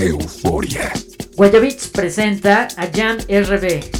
Euforia. Guayabits presenta a Jan RB.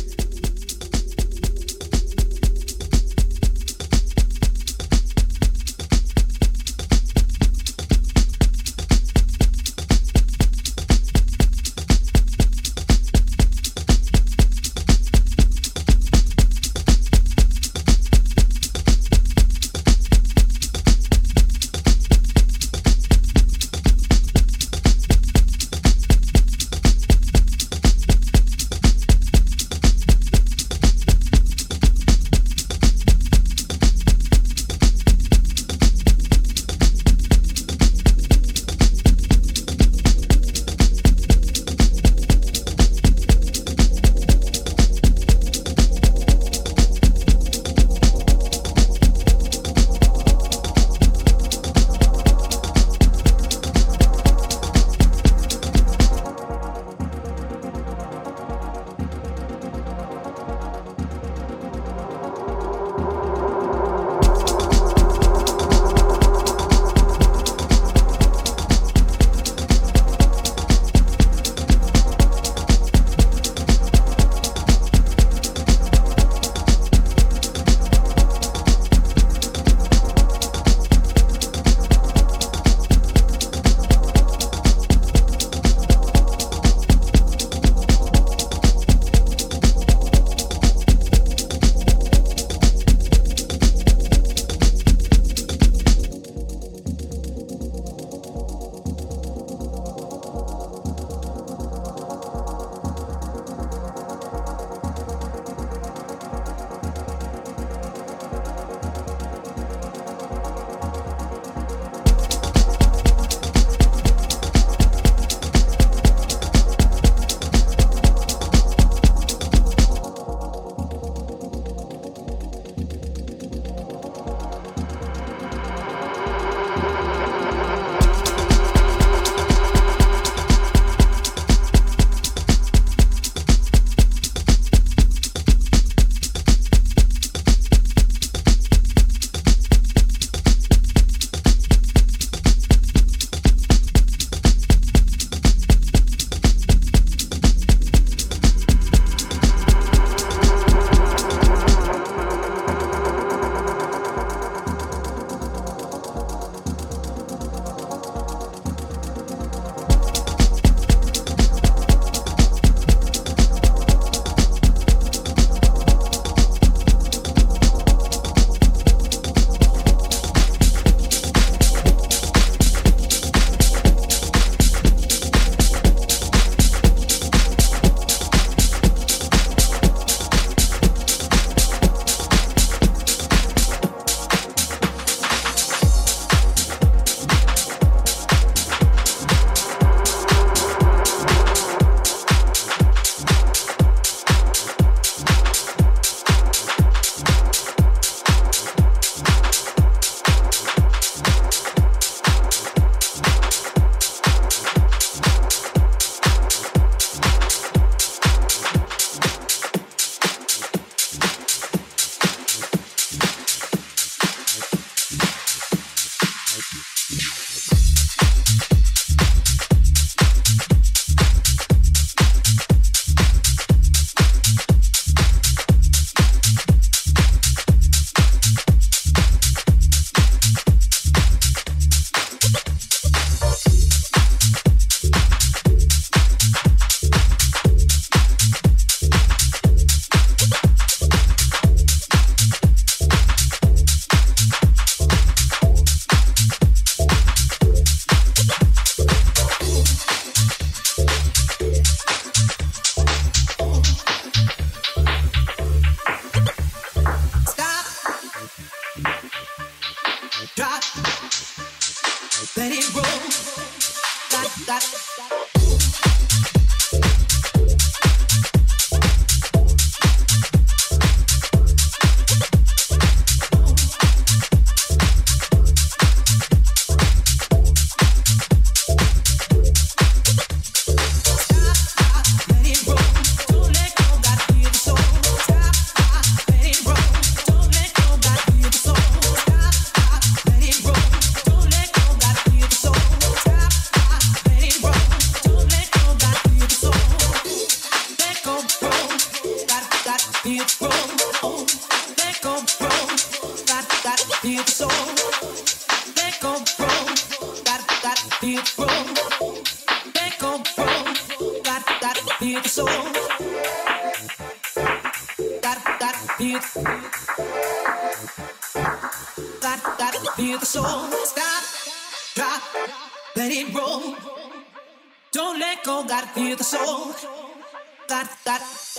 the soul. Gotta, gotta feel the Got gotta the soul. Stop, drop, let it roll. Don't let go, gotta feel the soul. Got gotta.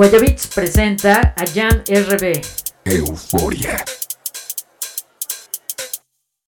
Guayabits presenta a Jan RB. Euforia.